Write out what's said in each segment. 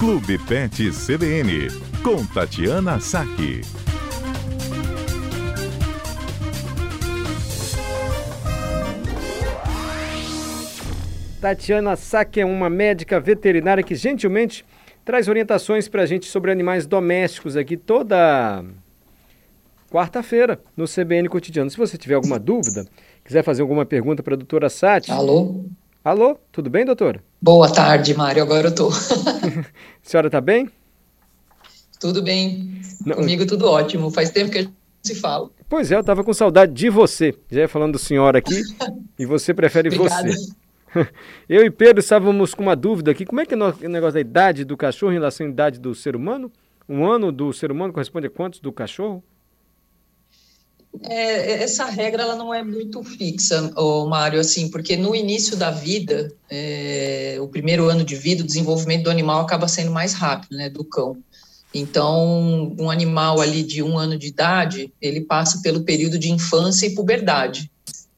Clube Pet CBN, com Tatiana Saque. Tatiana Saque é uma médica veterinária que gentilmente traz orientações para a gente sobre animais domésticos aqui toda quarta-feira no CBN Cotidiano. Se você tiver alguma dúvida, quiser fazer alguma pergunta para a doutora Sati. Alô? Alô, tudo bem, doutora? Boa tarde, Mário. Agora eu tô. a senhora está bem? Tudo bem. Não. Comigo tudo ótimo. Faz tempo que a gente se fala. Pois é, eu estava com saudade de você. Já ia falando do senhor aqui e você prefere você. Eu e Pedro estávamos com uma dúvida aqui. Como é que é o negócio da idade do cachorro em relação à idade do ser humano? Um ano do ser humano corresponde a quantos do cachorro? É, essa regra ela não é muito fixa, Mário, assim, porque no início da vida, é, o primeiro ano de vida, o desenvolvimento do animal acaba sendo mais rápido, né, do cão. Então, um animal ali de um ano de idade, ele passa pelo período de infância e puberdade,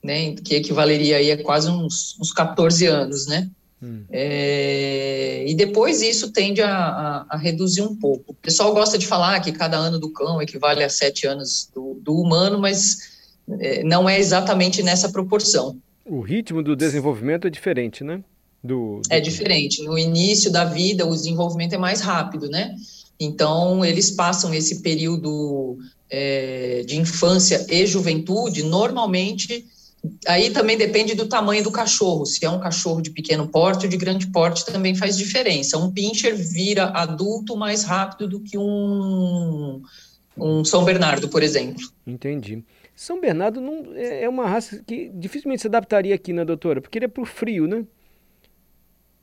né, que equivaleria aí a quase uns, uns 14 anos, né. Hum. É, e depois isso tende a, a, a, reduzir um pouco. O pessoal gosta de falar que cada ano do cão equivale a sete anos do, do humano, mas é, não é exatamente nessa proporção. O ritmo do desenvolvimento é diferente, né? Do, do... É diferente. No início da vida, o desenvolvimento é mais rápido, né? Então, eles passam esse período é, de infância e juventude, normalmente Aí também depende do tamanho do cachorro. Se é um cachorro de pequeno porte ou de grande porte, também faz diferença. Um pincher vira adulto mais rápido do que um, um São Bernardo, por exemplo. Entendi. São Bernardo não, é, é uma raça que dificilmente se adaptaria aqui, né, doutora? Porque ele é pro frio, né?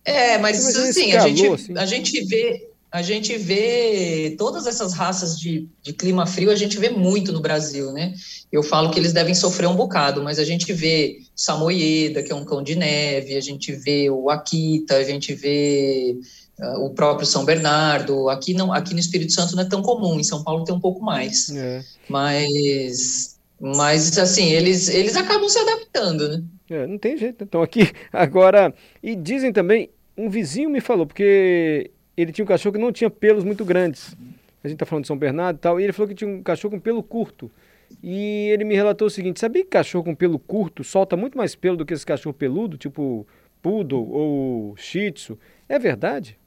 É, mas assim, calor, a, gente, assim. a gente vê a gente vê todas essas raças de, de clima frio, a gente vê muito no Brasil, né? Eu falo que eles devem sofrer um bocado, mas a gente vê Samoyeda, que é um cão de neve, a gente vê o Akita, a gente vê uh, o próprio São Bernardo. Aqui não, aqui no Espírito Santo não é tão comum, em São Paulo tem um pouco mais. É. Mas, mas assim, eles, eles acabam se adaptando, né? É, não tem jeito. Então aqui agora e dizem também, um vizinho me falou porque ele tinha um cachorro que não tinha pelos muito grandes. A gente está falando de São Bernardo e tal. E ele falou que tinha um cachorro com pelo curto. E ele me relatou o seguinte: sabia que cachorro com pelo curto solta muito mais pelo do que esse cachorro peludo, tipo poodle ou shih tzu? É verdade?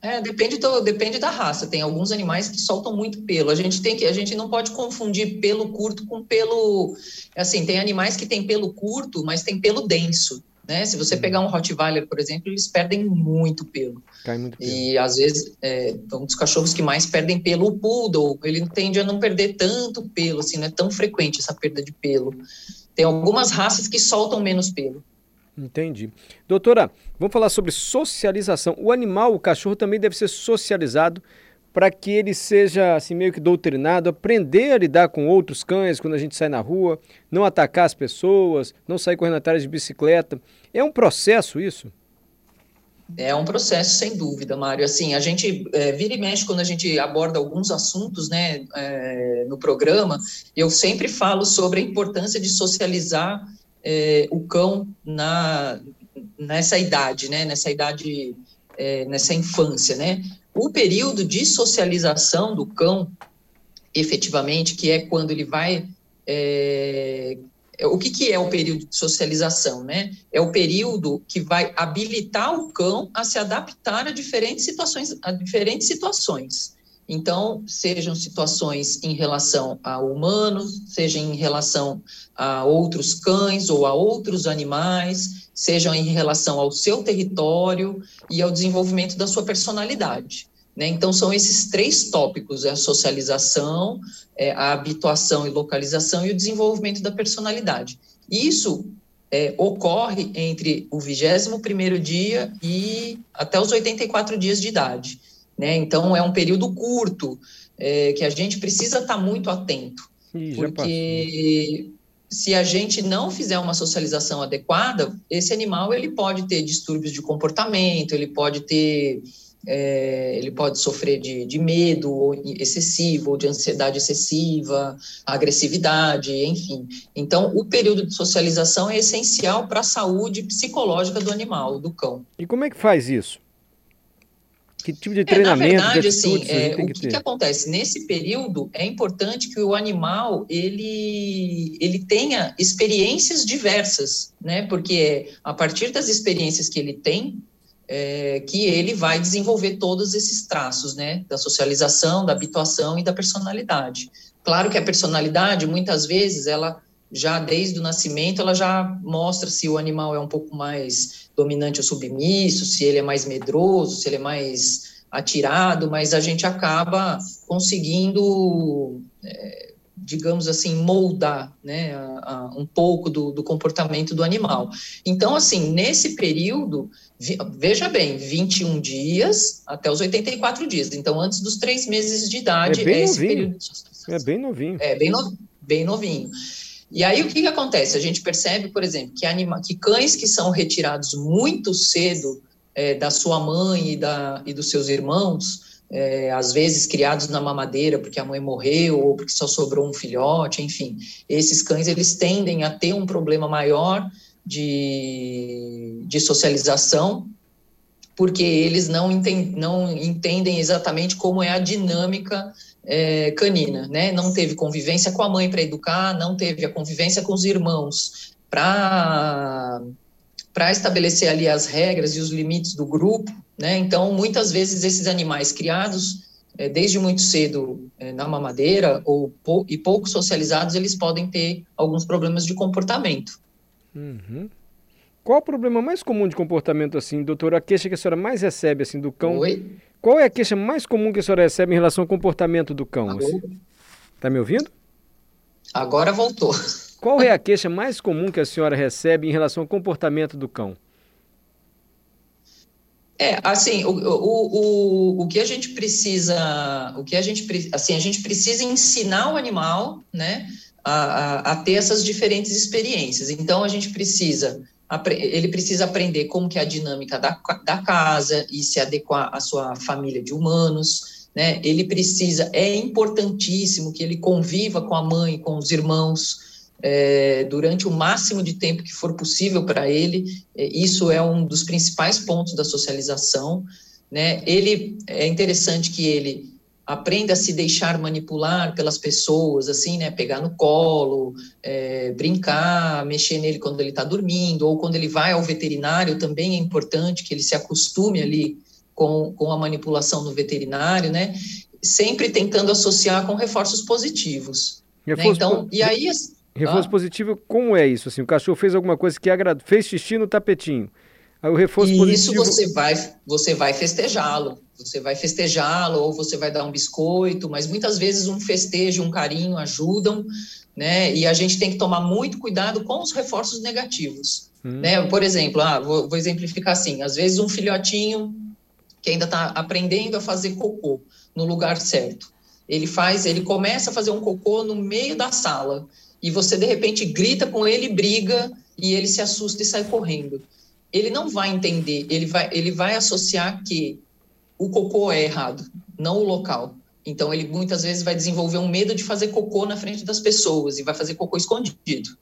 É, depende, do, depende da raça. Tem alguns animais que soltam muito pelo. A gente tem que, a gente não pode confundir pelo curto com pelo. Assim, tem animais que têm pelo curto, mas tem pelo denso. Né? Se você pegar um Rottweiler, por exemplo, eles perdem muito pelo. Cai muito pelo. E às vezes, é, um dos cachorros que mais perdem pelo, o Poodle, ele tende a não perder tanto pelo, assim, não é tão frequente essa perda de pelo. Tem algumas raças que soltam menos pelo. Entendi. Doutora, vamos falar sobre socialização. O animal, o cachorro, também deve ser socializado para que ele seja assim meio que doutrinado, aprender a lidar com outros cães quando a gente sai na rua, não atacar as pessoas, não sair correndo atrás de bicicleta. É um processo isso? É um processo, sem dúvida, Mário. Assim, a gente é, vira e mexe quando a gente aborda alguns assuntos, né, é, no programa. Eu sempre falo sobre a importância de socializar é, o cão na nessa idade, né, nessa idade, é, nessa infância, né. O período de socialização do cão, efetivamente, que é quando ele vai. É, é, o que, que é o período de socialização, né? É o período que vai habilitar o cão a se adaptar a diferentes situações, a diferentes situações. Então, sejam situações em relação ao humano, seja em relação a outros cães ou a outros animais, sejam em relação ao seu território e ao desenvolvimento da sua personalidade. Né? Então, são esses três tópicos: é a socialização, é a habituação e localização e o desenvolvimento da personalidade. Isso é, ocorre entre o 21 dia e até os 84 dias de idade. Né? Então, é um período curto é, que a gente precisa estar muito atento. Ih, porque se a gente não fizer uma socialização adequada, esse animal ele pode ter distúrbios de comportamento, ele pode ter é, ele pode sofrer de, de medo excessivo, ou de ansiedade excessiva, agressividade, enfim. Então, o período de socialização é essencial para a saúde psicológica do animal, do cão. E como é que faz isso? Que tipo de treinamento, é, na verdade, assim, é, o que, que, que, acontece? Nesse período, é importante que o animal, ele, ele tenha experiências diversas, né? Porque a partir das experiências que ele tem, é, que ele vai desenvolver todos esses traços, né? Da socialização, da habituação e da personalidade. Claro que a personalidade, muitas vezes, ela já desde o nascimento, ela já mostra se o animal é um pouco mais dominante ou submisso, se ele é mais medroso, se ele é mais atirado, mas a gente acaba conseguindo, é, digamos assim, moldar né, a, a, um pouco do, do, comportamento do animal. Então, assim, nesse período, vi, veja bem, 21 dias até os 84 dias. Então, antes dos três meses de idade, é, bem é esse período. É bem novinho. É bem, no, bem novinho. E aí o que, que acontece? A gente percebe, por exemplo, que, anima, que cães que são retirados muito cedo é, da sua mãe e, da, e dos seus irmãos, é, às vezes criados na mamadeira porque a mãe morreu ou porque só sobrou um filhote, enfim, esses cães eles tendem a ter um problema maior de, de socialização porque eles não, não entendem exatamente como é a dinâmica é, canina, né? Não teve convivência com a mãe para educar, não teve a convivência com os irmãos para para estabelecer ali as regras e os limites do grupo, né? Então, muitas vezes esses animais criados é, desde muito cedo é, na mamadeira ou pou, e pouco socializados, eles podem ter alguns problemas de comportamento. Uhum. Qual o problema mais comum de comportamento assim, doutora? A queixa que a senhora mais recebe assim do cão? Oi? Qual é a queixa mais comum que a senhora recebe em relação ao comportamento do cão? Está assim? me ouvindo? Agora voltou. Qual é a queixa mais comum que a senhora recebe em relação ao comportamento do cão? É, assim, o, o, o, o que a gente precisa, o que a gente, assim, a gente precisa ensinar o animal, né, a, a, a ter essas diferentes experiências. Então, a gente precisa ele precisa aprender como que é a dinâmica da, da casa e se adequar à sua família de humanos, né? Ele precisa, é importantíssimo que ele conviva com a mãe, com os irmãos, é, durante o máximo de tempo que for possível para ele. É, isso é um dos principais pontos da socialização, né? Ele é interessante que ele aprenda a se deixar manipular pelas pessoas, assim, né? Pegar no colo, é, brincar, mexer nele quando ele está dormindo, ou quando ele vai ao veterinário, também é importante que ele se acostume ali com, com a manipulação no veterinário, né? Sempre tentando associar com reforços positivos. Né? Reforço né? Então, e aí. Reforço ah, positivo, como é isso? Assim, o cachorro fez alguma coisa que agradou, fez xixi no tapetinho. Aí o reforço e positivo. Isso você vai, você vai festejá-lo. Você vai festejá-lo ou você vai dar um biscoito, mas muitas vezes um festejo, um carinho ajudam, né? E a gente tem que tomar muito cuidado com os reforços negativos, hum. né? Por exemplo, ah, vou, vou exemplificar assim: às vezes um filhotinho que ainda está aprendendo a fazer cocô no lugar certo, ele faz, ele começa a fazer um cocô no meio da sala e você de repente grita com ele, briga e ele se assusta e sai correndo. Ele não vai entender, ele vai, ele vai associar que o cocô é errado, não o local. Então, ele muitas vezes vai desenvolver um medo de fazer cocô na frente das pessoas e vai fazer cocô escondido.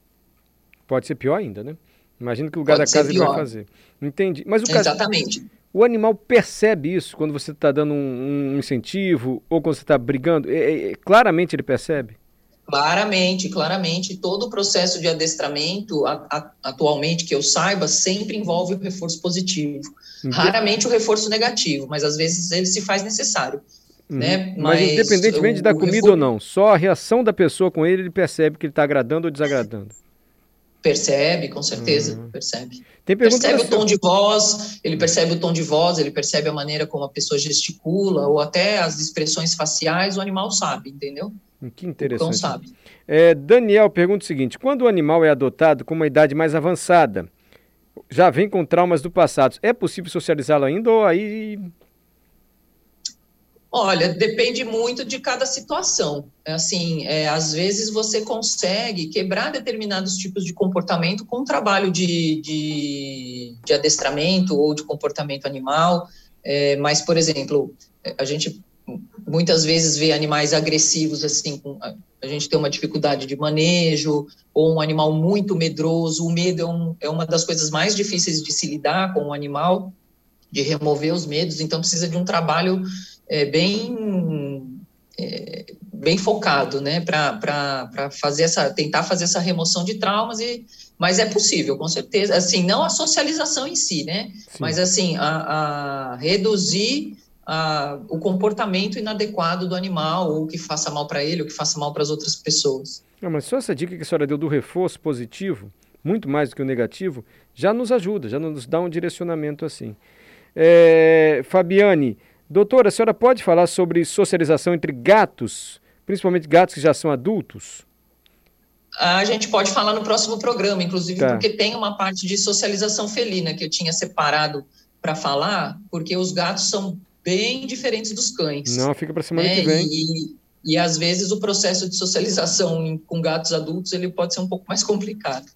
Pode ser pior ainda, né? Imagina que lugar Pode da casa pior. ele vai fazer. Entendi. Mas o Exatamente. Caso, o animal percebe isso quando você está dando um, um, incentivo ou quando você está brigando? É, é, é, claramente ele percebe? Claramente, claramente, todo o processo de adestramento, a, a, atualmente, que eu saiba, sempre envolve o reforço positivo. Uhum. Raramente o reforço negativo, mas às vezes ele se faz necessário. Uhum. Né? Mas, mas independentemente o, da comida reforço... ou não, só a reação da pessoa com ele, ele percebe que ele está agradando ou desagradando. Percebe, com certeza, uhum. percebe. Percebe o tom de voz, ele percebe o tom de voz, ele percebe a maneira como a pessoa gesticula, ou até as expressões faciais, o animal sabe, entendeu? Que interessante. sabe. É, Daniel pergunta o seguinte: quando o animal é adotado com uma idade mais avançada, já vem com traumas do passado, é possível socializá-lo ainda ou aí. Olha, depende muito de cada situação. É assim, é, às vezes você consegue quebrar determinados tipos de comportamento com um trabalho de, de, de adestramento ou de comportamento animal. É, mas, por exemplo, a gente muitas vezes vê animais agressivos, assim, a gente tem uma dificuldade de manejo, ou um animal muito medroso. O medo é, um, é uma das coisas mais difíceis de se lidar com o um animal. de remover os medos, então precisa de um trabalho é, bem é, bem focado, né, para fazer essa, tentar fazer essa remoção de traumas e, mas é possível, com certeza, assim, não a socialização em si, né, Sim. mas assim, a, a reduzir a, o comportamento inadequado do animal, ou que faça mal para ele, ou que faça mal para as outras pessoas. Não, mas só essa dica que a senhora deu do reforço positivo, muito mais do que o negativo, já nos ajuda, já nos dá um direcionamento assim. É, Fabiane, doutora, a senhora pode falar sobre socialização entre gatos, principalmente gatos que já são adultos? A gente pode falar no próximo programa, inclusive, tá. porque tem uma parte de socialização felina que eu tinha separado para falar, porque os gatos são bem diferentes dos cães. Não, fica para semana né? que vem. E, e às vezes o processo de socialização com gatos adultos ele pode ser um pouco mais complicado.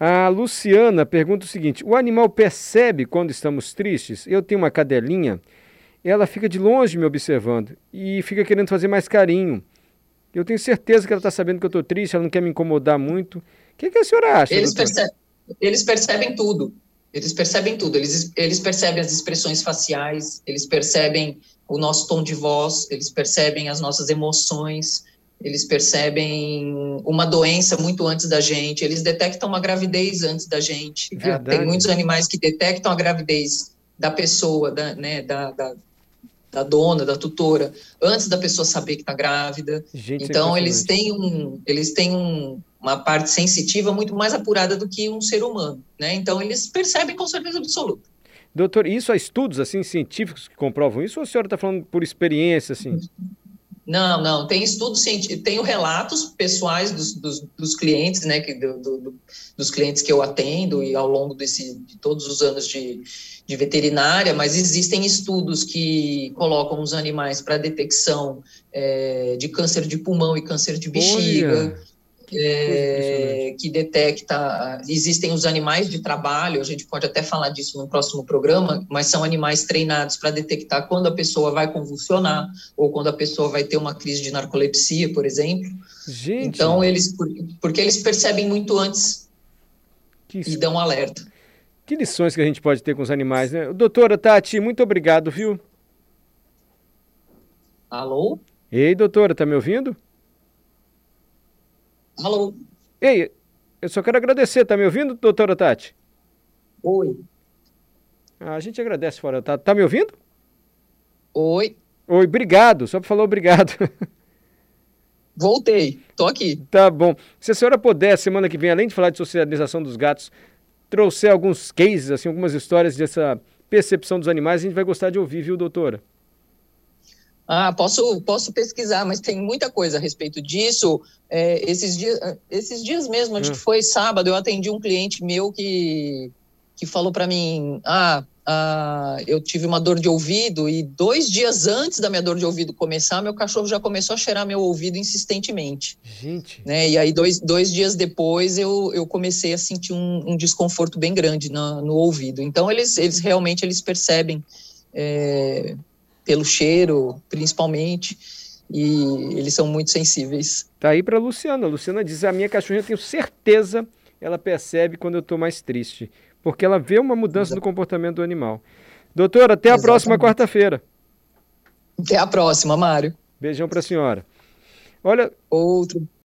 A Luciana pergunta o seguinte: o animal percebe quando estamos tristes? Eu tenho uma cadelinha, ela fica de longe me observando e fica querendo fazer mais carinho. Eu tenho certeza que ela está sabendo que eu estou triste, ela não quer me incomodar muito. O que, que a senhora acha? Eles, percebem, eles percebem tudo. Eles percebem tudo. Eles, eles percebem as expressões faciais, eles percebem o nosso tom de voz, eles percebem as nossas emoções eles percebem uma doença muito antes da gente, eles detectam uma gravidez antes da gente. Né? Tem muitos animais que detectam a gravidez da pessoa, da, né, da, da, da dona, da tutora, antes da pessoa saber que está grávida. Gente, é então, eles têm, um, eles têm um, uma parte sensitiva muito mais apurada do que um ser humano. Né? Então, eles percebem com certeza absoluta. Doutor, isso há estudos assim científicos que comprovam isso ou a senhora está falando por experiência? Assim? Não, não, tem estudos científicos, tenho relatos pessoais dos, dos, dos clientes, né, que, do, do, dos clientes que eu atendo e ao longo desse, de todos os anos de, de veterinária, mas existem estudos que colocam os animais para detecção é, de câncer de pulmão e câncer de bexiga. Olha é, que detecta. Existem os animais de trabalho, a gente pode até falar disso no próximo programa, mas são animais treinados para detectar quando a pessoa vai convulsionar ou quando a pessoa vai ter uma crise de narcolepsia, por exemplo. Gente. Então, eles. Porque eles percebem muito antes que e dão alerta. Que lições que a gente pode ter com os animais, né? Doutora Tati, muito obrigado, viu? Alô? Ei, doutora, tá me ouvindo? Alô? Ei, eu só quero agradecer. Tá me ouvindo, doutora Tati? Oi. Ah, a gente agradece fora. Tá, tá me ouvindo? Oi. Oi, obrigado. Só para falar obrigado. Voltei, tô aqui. Tá bom. Se a senhora puder, semana que vem, além de falar de socialização dos gatos, trouxer alguns cases, assim, algumas histórias dessa percepção dos animais, a gente vai gostar de ouvir, viu, doutora? Ah, posso, posso pesquisar, mas tem muita coisa a respeito disso. É, esses, dias, esses dias mesmo, acho hum. que foi sábado, eu atendi um cliente meu que, que falou para mim: ah, ah, eu tive uma dor de ouvido e dois dias antes da minha dor de ouvido começar, meu cachorro já começou a cheirar meu ouvido insistentemente. Gente. Né? E aí, dois, dois dias depois, eu, eu comecei a sentir um, um desconforto bem grande no, no ouvido. Então, eles, eles realmente eles percebem. É, pelo cheiro, principalmente, e eles são muito sensíveis. Tá aí para Luciana. A Luciana diz: a minha cachorra, eu tenho certeza, ela percebe quando eu estou mais triste, porque ela vê uma mudança Exato. no comportamento do animal. Doutora, até a Exatamente. próxima quarta-feira. Até a próxima, Mário. Beijão para a senhora. Olha. Outro.